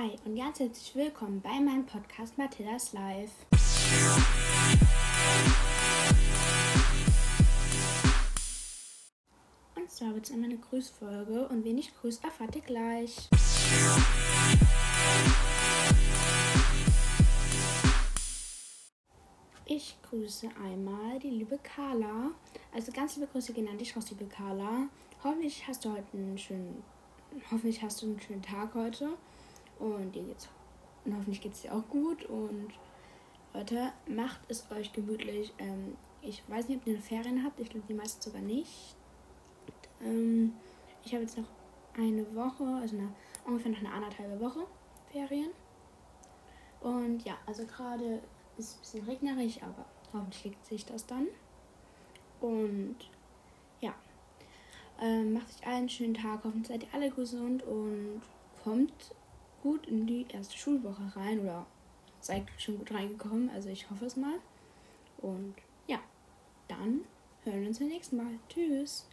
Hi und ganz herzlich willkommen bei meinem Podcast Mathildas Live. Und zwar wird es einmal eine Grüßfolge und wen ich grüße, erfahrt ihr gleich. Ich grüße einmal die liebe Carla. Also ganz liebe Grüße gehen an dich raus, liebe Carla. Hoffentlich hast du heute einen schönen, hoffentlich hast du einen schönen Tag heute. Und dir geht's und hoffentlich geht's dir auch gut. Und Leute, macht es euch gemütlich. Ähm, ich weiß nicht, ob ihr eine Ferien habt. Ich glaube, die meisten sogar nicht. Ähm, ich habe jetzt noch eine Woche, also eine, ungefähr noch eine anderthalbe Woche Ferien. Und ja, also gerade ist es ein bisschen regnerisch, aber hoffentlich legt sich das dann. Und ja, ähm, macht euch allen einen schönen Tag. Hoffentlich seid ihr alle gesund und kommt gut in die erste Schulwoche rein oder seid schon gut reingekommen. Also ich hoffe es mal. Und ja, dann hören wir uns beim nächsten Mal. Tschüss.